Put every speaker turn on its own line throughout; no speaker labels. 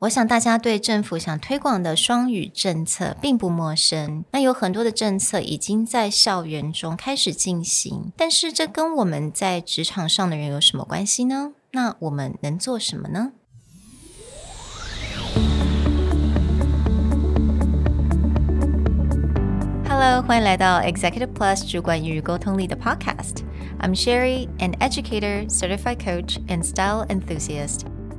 我想大家对政府想推广的双语政策并不陌生。那有很多的政策已经在校园中开始进行，但是这跟我们在职场上的人有什么关系呢？那我们能做什么呢？Hello，欢迎来到 Executive Plus 主管与沟通力的 Podcast。I'm Sherry, an educator, certified coach, and style enthusiast.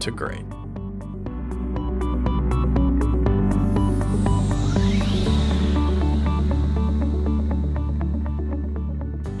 to great.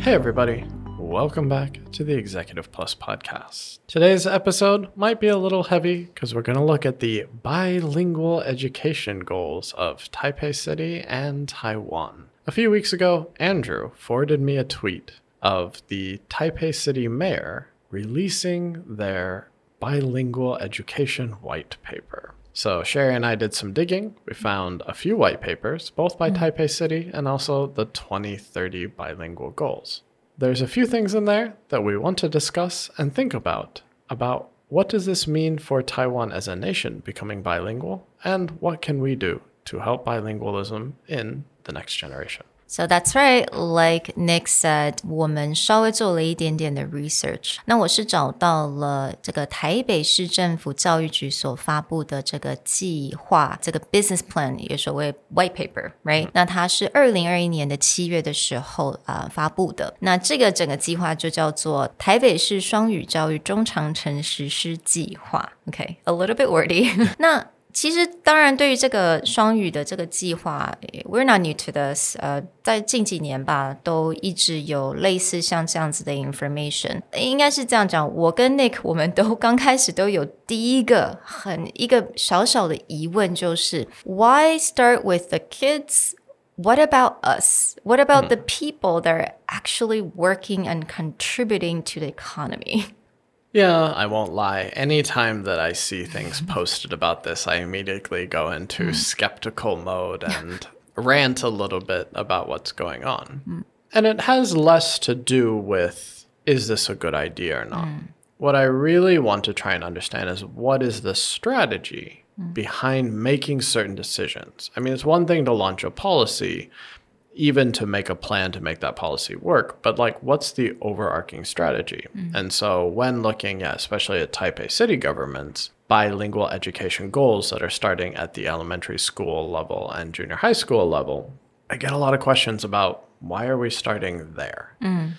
Hey, everybody. Welcome back to the Executive Plus podcast. Today's episode might be a little heavy because we're going to look at the bilingual education goals of Taipei City and Taiwan. A few weeks ago, Andrew forwarded me a tweet of the Taipei City mayor releasing their bilingual education white paper. So Sherry and I did some digging. We found a few white papers, both by mm. Taipei City and also the 2030 bilingual goals. There's a few things in there that we want to discuss and think about about what does this mean for Taiwan as a nation becoming bilingual and what can we do to help bilingualism in the next generation.
So that's right, like Nick said，我们稍微做了一点点的 research。那我是找到了这个台北市政府教育局所发布的这个计划，这个 business plan 也所谓 white paper，right？、嗯、那它是二零二一年的七月的时候啊、呃、发布的。那这个整个计划就叫做台北市双语教育中长程实施计划。OK，a、okay, little bit wordy 那 其实，当然，对于这个双语的这个计划，We're not new to this。呃，在近几年吧，都一直有类似像这样子的 information。应该是这样讲，我跟 Nick 我们都刚开始都有第一个很一个小小的疑问，就是 Why start with the kids? What about us? What about the people that are actually working and contributing to the economy?
Yeah, I won't lie. Anytime that I see things posted about this, I immediately go into mm. skeptical mode and rant a little bit about what's going on. Mm. And it has less to do with is this a good idea or not? Mm. What I really want to try and understand is what is the strategy mm. behind making certain decisions? I mean, it's one thing to launch a policy, even to make a plan to make that policy work, but like what's the overarching strategy? Mm. And so when looking at especially at Taipei city governments, bilingual education goals that are starting at the elementary school level and junior high school level, I get a lot of questions about why are we starting there? Mm.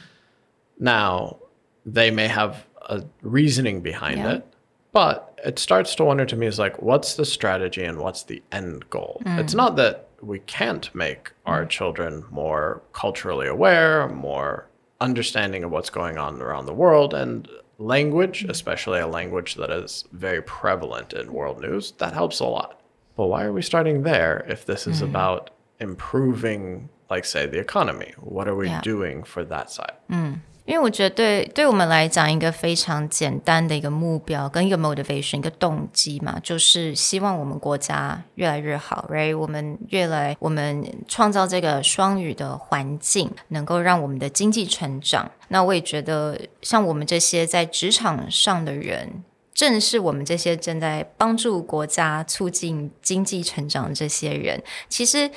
Now, they may have a reasoning behind yeah. it, but it starts to wonder to me is like, what's the strategy and what's the end goal? Mm. It's not that we can't make our children more culturally aware, more understanding of what's going on around the world, and language, especially a language that is very prevalent in world news, that helps a lot. But why are we starting there if this is mm. about improving, like, say, the economy? What are we yeah. doing for that side?
Mm. 因为我觉得对对我们来讲，一个非常简单的一个目标跟一个 motivation 一个动机嘛，就是希望我们国家越来越好，right？我们越来我们创造这个双语的环境，能够让我们的经济成长。那我也觉得，像我们这些在职场上的人，正是我们这些正在帮助国家促进经济成长的这些人，其实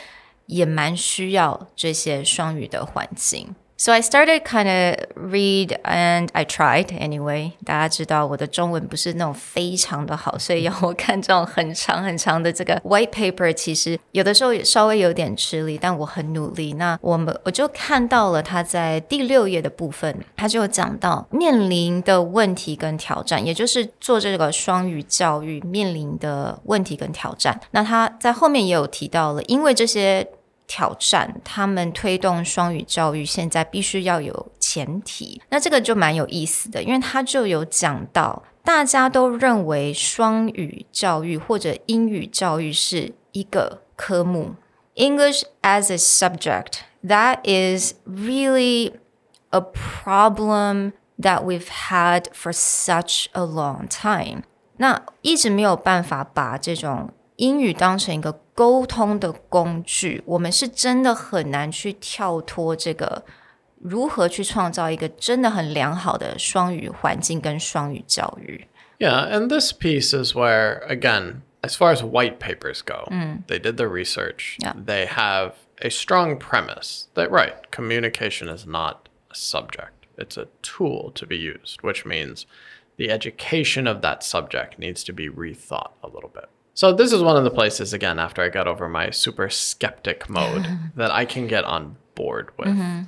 也蛮需要这些双语的环境。So I started kind of read and I tried anyway。大家知道我的中文不是那种非常的好，所以要我看这种很长很长的这个 white paper，其实有的时候也稍微有点吃力，但我很努力。那我们我就看到了他在第六页的部分，他就讲到面临的问题跟挑战，也就是做这个双语教育面临的问题跟挑战。那他在后面也有提到了，因为这些。挑战，他们推动双语教育，现在必须要有前提。那这个就蛮有意思的，因为他就有讲到大家都认为双语教育或者英语教育是一个科目，English as a subject that is really a problem that we've had for such a long time。那一直没有办法把这种英语当成一个沟通的工具，我们是真的很难去跳脱这个如何去创造一个真的很良好的双语环境跟双语教育。
Yeah, and this piece is where, again, as far as white papers go, they did the research.
Yeah.
They have a strong premise that, right, communication is not a subject, it's a tool to be used, which means the education of that subject needs to be rethought a little bit. So, this is one of the places, again, after I got over my super skeptic mode, that I can get on board with. Mm-hmm.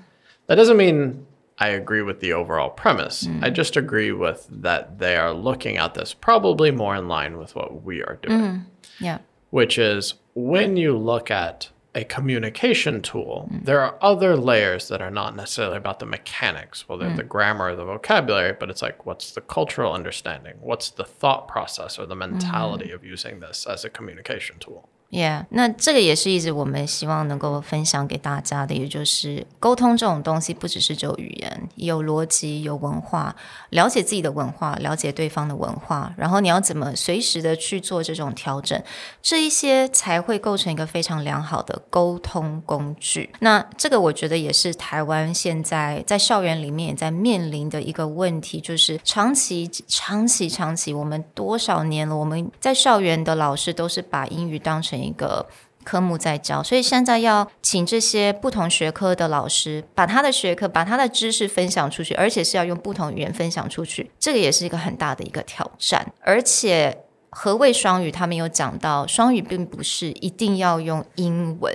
That doesn't mean I agree with the overall premise. Mm. I just agree with that they are looking at this probably more in line with what we are doing, mm-hmm.
Yeah.
which is when you look at a communication tool, there are other layers that are not necessarily about the mechanics, whether the mm. grammar or the vocabulary, but it's like what's the cultural understanding? What's the thought process or the mentality mm. of using this as a communication tool?
Yeah，那这个也是一直我们希望能够分享给大家的，也就是沟通这种东西，不只是只有语言，有逻辑，有文化，了解自己的文化，了解对方的文化，然后你要怎么随时的去做这种调整，这一些才会构成一个非常良好的沟通工具。那这个我觉得也是台湾现在在校园里面也在面临的一个问题，就是长期、长期、长期，我们多少年了，我们在校园的老师都是把英语当成一个科目在教，所以现在要请这些不同学科的老师，把他的学科、把他的知识分享出去，而且是要用不同语言分享出去，这个也是一个很大的一个挑战。而且，何谓双语？他们有讲到，双语并不是一定要用英文，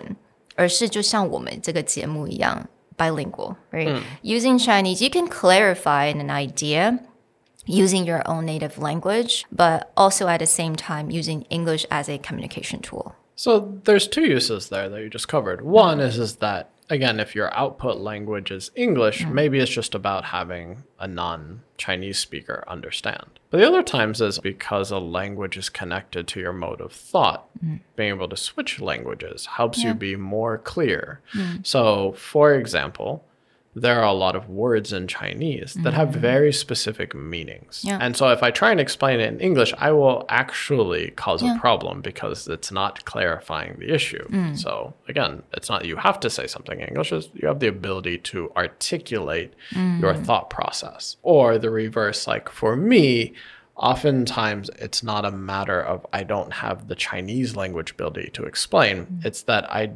而是就像我们这个节目一样，bilingual, right? Using Chinese, you can clarify an idea using your own native language, but also at the same time using English as a communication tool.
So there's two uses there that you just covered. One is is that again, if your output language is English, maybe it's just about having a non-Chinese speaker understand. But the other times is because a language is connected to your mode of thought. Mm. Being able to switch languages helps you be more clear. Mm. So, for example, there are a lot of words in Chinese that have mm-hmm. very specific meanings.
Yeah.
And so if I try and explain it in English, I will actually cause a problem because it's not clarifying the issue. Mm. So again, it's not you have to say something in English, it's you have the ability to articulate mm. your thought process. Or the reverse, like for me, oftentimes it's not a matter of I don't have the Chinese language ability to explain. Mm. It's that I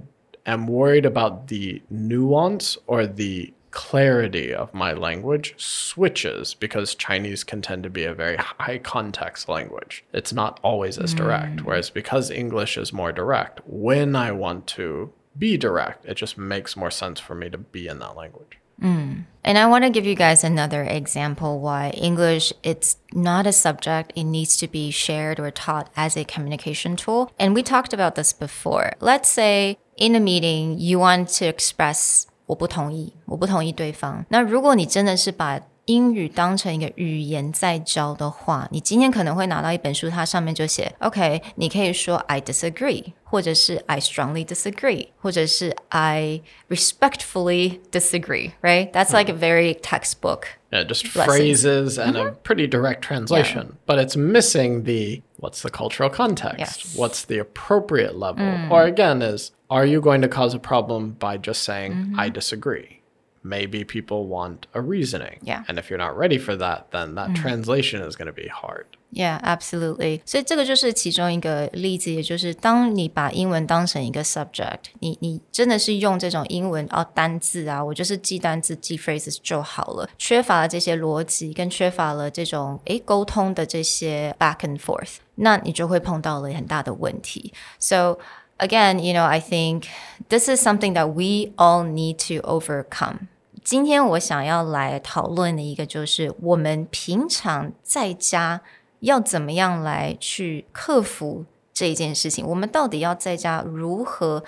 am worried about the nuance or the clarity of my language switches because Chinese can tend to be a very high context language. It's not always as direct. Mm. Whereas because English is more direct, when I want to be direct, it just makes more sense for me to be in that language. Mm.
And I want to give you guys another example why English it's not a subject it needs to be shared or taught as a communication tool. And we talked about this before. Let's say in a meeting you want to express 我不同意，我不同意对方。那如果你真的是把英语当成一个语言在教的话，你今天可能会拿到一本书，它上面就写 OK，你可以说 I disagree，或者是 I strongly disagree，或者是 I respectfully disagree，right? That's like a very textbook.
Yeah, just phrases and a mm-hmm. pretty direct translation. But it's missing the what's the cultural context?
Yes.
What's the appropriate level? Mm. Or again, is are you going to cause a problem by just saying, mm-hmm. I disagree? Maybe people want a reasoning.
Yeah.
And if you're not ready for that, then that translation is going to be hard.
Yeah, absolutely. 所以这个就是其中一个例子，也就是当你把英文当成一个 subject，你你真的是用这种英文哦单字啊，我就是记单字、记 phrases 就好了，缺乏了这些逻辑，跟缺乏了这种诶沟通的这些 back and forth，那你就会碰到了很大的问题。So again, you know, I think this is something that we all need to overcome. 今天我想要来讨论的一个就是，我们平常在家要怎么样来去克服这一件事情？我们到底要在家如何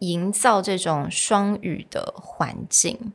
营造这种双语的环境？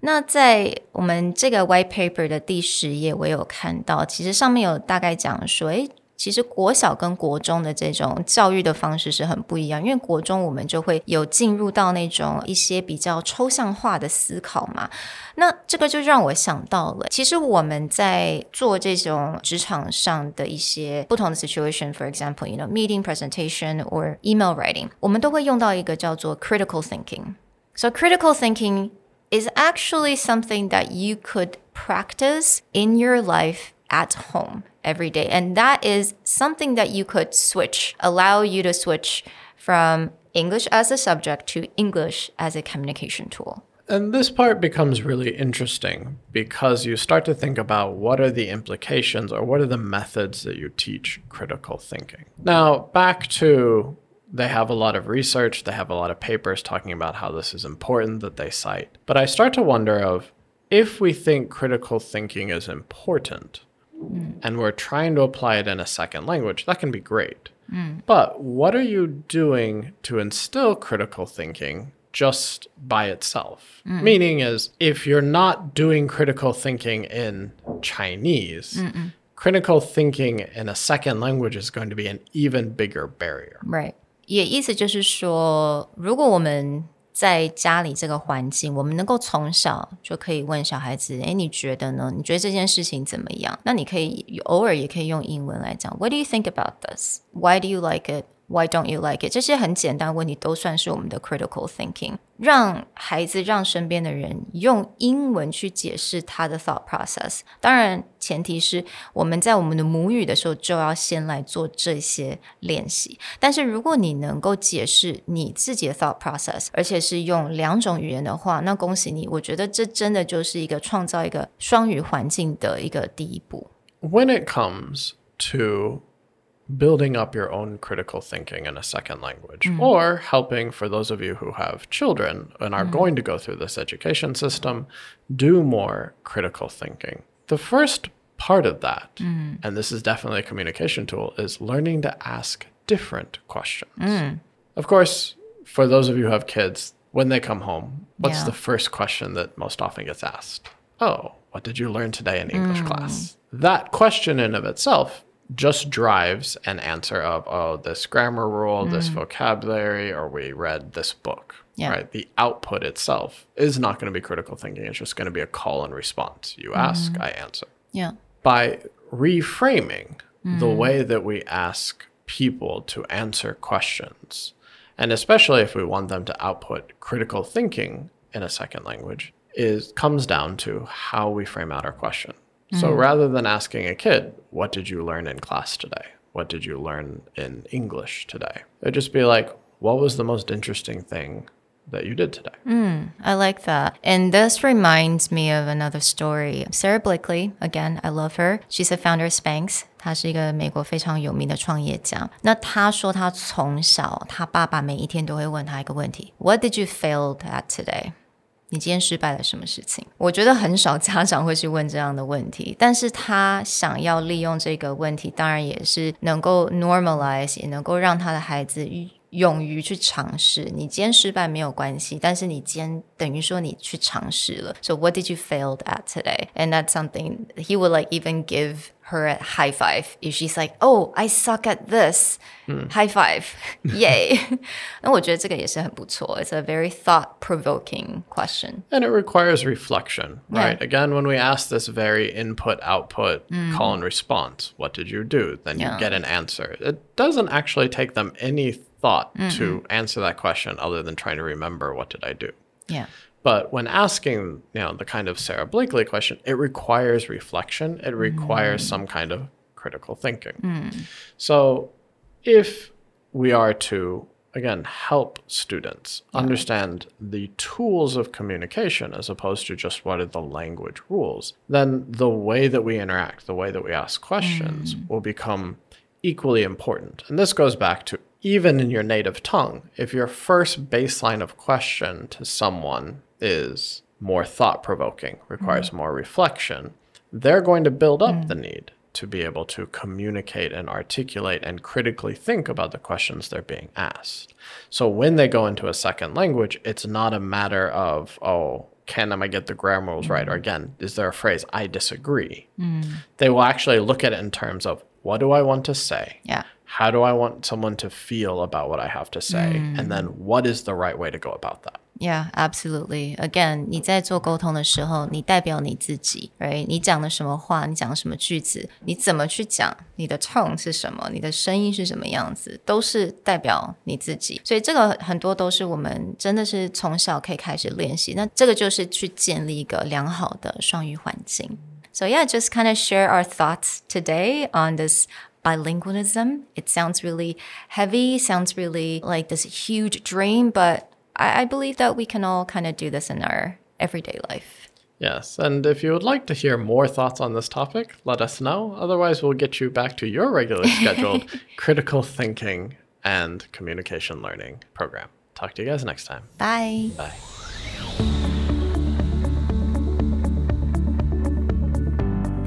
那在我们这个 white paper 的第十页，我有看到，其实上面有大概讲说，诶，其实国小跟国中的这种教育的方式是很不一样，因为国中我们就会有进入到那种一些比较抽象化的思考嘛。那这个就让我想到了，其实我们在做这种职场上的一些不同的 situation，for example，you know meeting presentation or email writing，我们都会用到一个叫做 critical thinking。So critical thinking is actually something that you could practice in your life at home every day. And that is something that you could switch, allow you to switch from English as a subject to English as a communication tool.
And this part becomes really interesting because you start to think about what are the implications or what are the methods that you teach critical thinking. Now, back to they have a lot of research, they have a lot of papers talking about how this is important that they cite. But I start to wonder of if we think critical thinking is important, mm. and we're trying to apply it in a second language, that can be great. Mm. But what are you doing to instill critical thinking just by itself? Mm. Meaning is if you're not doing critical thinking in Chinese, Mm-mm. critical thinking in a second language is going to be an even bigger barrier.
Right. 也意思就是说，如果我们 在家里这个环境，我们能够从小就可以问小孩子：“哎，你觉得呢？你觉得这件事情怎么样？”那你可以偶尔也可以用英文来讲：“What do you think about this? Why do you like it?” Why don't you like it？这些很简单的问题都算是我们的 critical thinking。让孩子、让身边的人用英文去解释他的 thought process。当然，前提是我们在我们的母语的时候就要先来做这些练习。但是，如果你能够解释你自己的 thought process，而且是用两种语言的话，那恭喜你！我觉得这真的就是一个创造一个双语环境的一个第一步。
When it comes to building up your own critical thinking in a second language mm. or helping for those of you who have children and are mm. going to go through this education system do more critical thinking. The first part of that, mm. and this is definitely a communication tool, is learning to ask different questions. Mm. Of course, for those of you who have kids, when they come home, what's yeah. the first question that most often gets asked? Oh, what did you learn today in English mm. class? That question in of itself just drives an answer of oh this grammar rule mm. this vocabulary or we read this book yeah. right the output itself is not going to be critical thinking it's just going to be a call and response you ask mm. i answer
yeah
by reframing mm. the way that we ask people to answer questions and especially if we want them to output critical thinking in a second language is comes down to how we frame out our question so mm-hmm. rather than asking a kid, what did you learn in class today? What did you learn in English today? It'd just be like, what was the most interesting thing that you did today.
Mm, I like that. And this reminds me of another story. Sara Blakely, again, I love her. She's a founder of Spanx. 她是一个美国非常有名的创业家。那她说，她从小，她爸爸每一天都会问她一个问题：What did you fail at today? 你今天失败了什么事情？我觉得很少家长会去问这样的问题，但是他想要利用这个问题，当然也是能够 normalize，也能够让他的孩子勇于去尝试。你今天失败没有关系，但是你今天等于说你去尝试了。So what did you failed at today? And that's something he would like even give her a high five if she's like, "Oh, I suck at this." Mm. High five, yay! 那我觉得这个也是很不错. It's a very thought-provoking question,
and it requires reflection, right? Yeah. Again, when we ask this very input-output mm. call and response, what did you do? Then you yeah. get an answer. It doesn't actually take them any thought mm -hmm. to answer that question other than trying to remember what did I do.
Yeah.
But when asking, you know, the kind of Sara Blakely question, it requires reflection. It requires mm. some kind of critical thinking. Mm. So if we are to again help students yeah. understand the tools of communication as opposed to just what are the language rules then the way that we interact the way that we ask questions mm. will become equally important and this goes back to even in your native tongue if your first baseline of question to someone is more thought provoking, requires mm. more reflection, they're going to build up mm. the need to be able to communicate and articulate and critically think about the questions they're being asked. So when they go into a second language, it's not a matter of, oh, can I get the grammar rules right? Or again, is there a phrase I disagree? They will actually look at it in terms of what do I want to say?
Yeah
How do I want someone to feel about what I have to say? And then what is the right way to go about that?
Yeah, absolutely. Again，你在做沟通的时候，你代表你自己，right？你讲的什么话，你讲什么句子，你怎么去讲，你的 tone 是什么，你的声音是什么样子，都是代表你自己。所以这个很多都是我们真的是从小可以开始练习。那这个就是去建立一个良好的双语环境。 So yeah, just kind of share our thoughts today on this bilingualism. It sounds really heavy, sounds really like this huge dream, but I, I believe that we can all kind of do this in our everyday life.
Yes, and if you would like to hear more thoughts on this topic, let us know. Otherwise, we'll get you back to your regularly scheduled critical thinking and communication learning program. Talk to you guys next time.
Bye.
Bye.